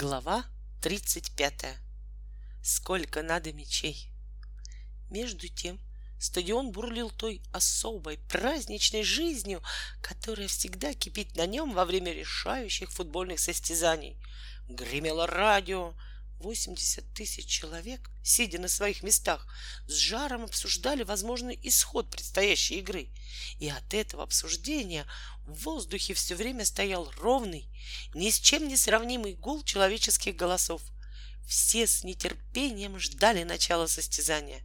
Глава 35. Сколько надо мечей. Между тем, стадион бурлил той особой праздничной жизнью, которая всегда кипит на нем во время решающих футбольных состязаний. Гремело радио, 80 тысяч человек, сидя на своих местах, с жаром обсуждали возможный исход предстоящей игры. И от этого обсуждения в воздухе все время стоял ровный, ни с чем не сравнимый гул человеческих голосов. Все с нетерпением ждали начала состязания.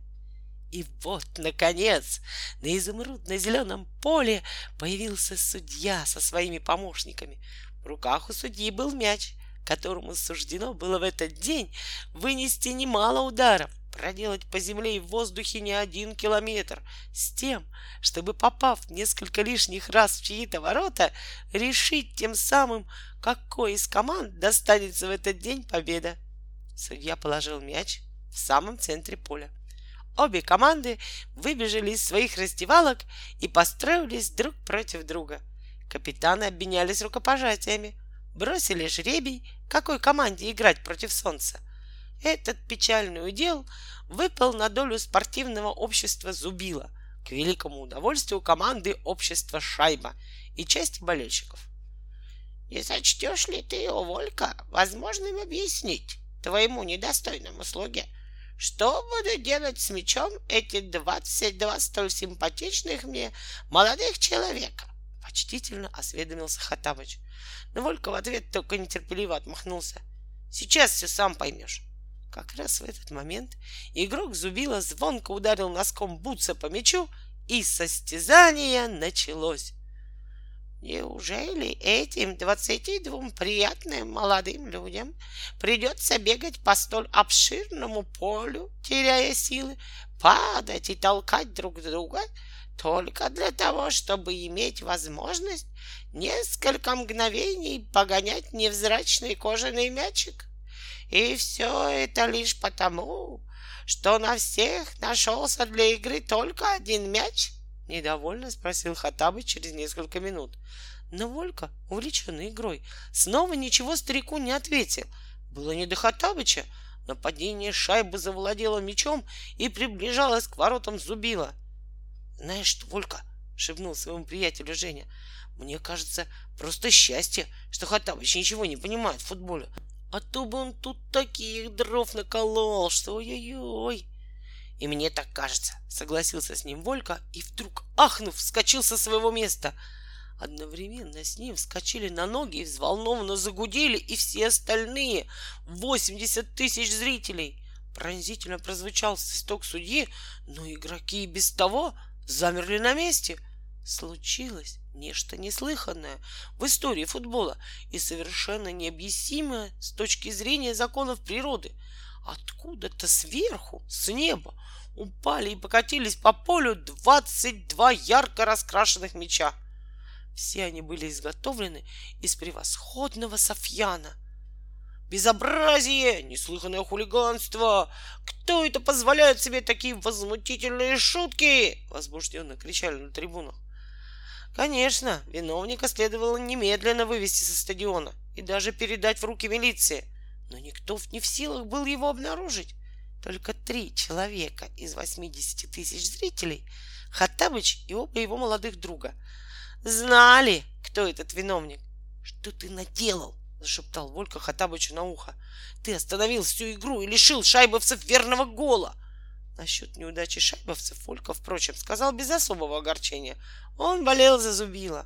И вот, наконец, на изумрудно-зеленом поле появился судья со своими помощниками. В руках у судьи был мяч — которому суждено было в этот день вынести немало ударов, проделать по земле и в воздухе не один километр, с тем, чтобы, попав несколько лишних раз в чьи-то ворота, решить тем самым, какой из команд достанется в этот день победа. Судья положил мяч в самом центре поля. Обе команды выбежали из своих раздевалок и построились друг против друга. Капитаны обменялись рукопожатиями — бросили жребий, какой команде играть против солнца. Этот печальный удел выпал на долю спортивного общества Зубила к великому удовольствию команды общества Шайба и части болельщиков. Не сочтешь ли ты, о Волька, возможным объяснить твоему недостойному слуге, что будут делать с мечом эти двадцать два столь симпатичных мне молодых человека? Почтительно осведомился Хатабыч. Но Волька в ответ только нетерпеливо отмахнулся. Сейчас все сам поймешь. Как раз в этот момент игрок Зубила звонко ударил носком бутса по мячу, и состязание началось. Неужели этим двадцати двум приятным молодым людям придется бегать по столь обширному полю, теряя силы, падать и толкать друг друга, только для того, чтобы иметь возможность несколько мгновений погонять невзрачный кожаный мячик. И все это лишь потому, что на всех нашелся для игры только один мяч? Недовольно спросил Хатабы через несколько минут. Но Волька, увлеченный игрой, снова ничего старику не ответил. Было не до Хатабыча. Нападение шайбы завладело мячом и приближалось к воротам Зубила — знаешь что, Волька, шепнул своему приятелю Женя, мне кажется, просто счастье, что Хаттабыч ничего не понимает в футболе. А то бы он тут таких дров наколол, что ой-ой-ой. И мне так кажется, согласился с ним Волька и вдруг, ахнув, вскочил со своего места. Одновременно с ним вскочили на ноги и взволнованно загудели и все остальные 80 тысяч зрителей. Пронзительно прозвучал свисток судьи, но игроки и без того замерли на месте. Случилось нечто неслыханное в истории футбола и совершенно необъяснимое с точки зрения законов природы. Откуда-то сверху, с неба, упали и покатились по полю 22 ярко раскрашенных меча. Все они были изготовлены из превосходного софьяна — Безобразие! Неслыханное хулиганство! Кто это позволяет себе такие возмутительные шутки? Возбужденно кричали на трибунах. Конечно, виновника следовало немедленно вывести со стадиона и даже передать в руки милиции. Но никто не в силах был его обнаружить. Только три человека из 80 тысяч зрителей, Хаттабыч и оба его молодых друга, знали, кто этот виновник. Что ты наделал? зашептал Волька Хатабычу на ухо. Ты остановил всю игру и лишил шайбовцев верного гола. Насчет неудачи шайбовцев Волька, впрочем, сказал без особого огорчения. Он болел за Зубила.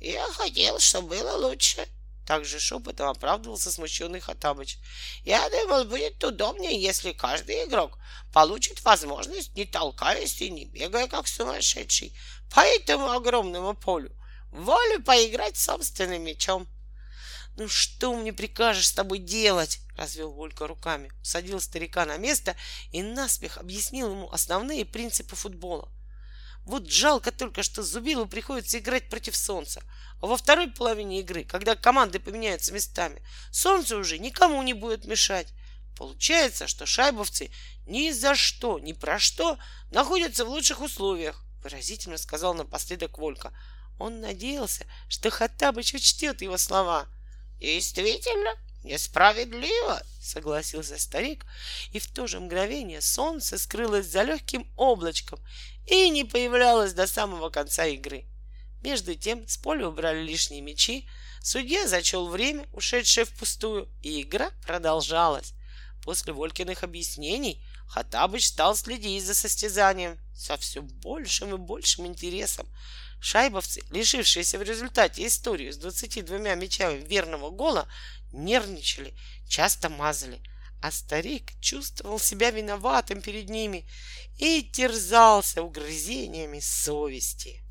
Я хотел, чтобы было лучше. Также шепотом оправдывался смущенный Хатабыч. Я думал, будет удобнее, если каждый игрок получит возможность, не толкаясь и не бегая, как сумасшедший, по этому огромному полю, волю поиграть собственным мячом. «Ну что мне прикажешь с тобой делать?» — развел Волька руками, садил старика на место и наспех объяснил ему основные принципы футбола. Вот жалко только, что Зубилу приходится играть против солнца. А во второй половине игры, когда команды поменяются местами, солнце уже никому не будет мешать. Получается, что шайбовцы ни за что, ни про что находятся в лучших условиях, выразительно сказал напоследок Волька. Он надеялся, что Хаттабыч учтет его слова — Действительно, Несправедливо, согласился старик, и в то же мгновение солнце скрылось за легким облачком и не появлялось до самого конца игры. Между тем с поля убрали лишние мячи, судья зачел время, ушедшее впустую, и игра продолжалась. После Волькиных объяснений Хатабыч стал следить за состязанием со все большим и большим интересом. Шайбовцы, лишившиеся в результате историю с 22 мячами верного гола, нервничали, часто мазали, а старик чувствовал себя виноватым перед ними и терзался угрызениями совести.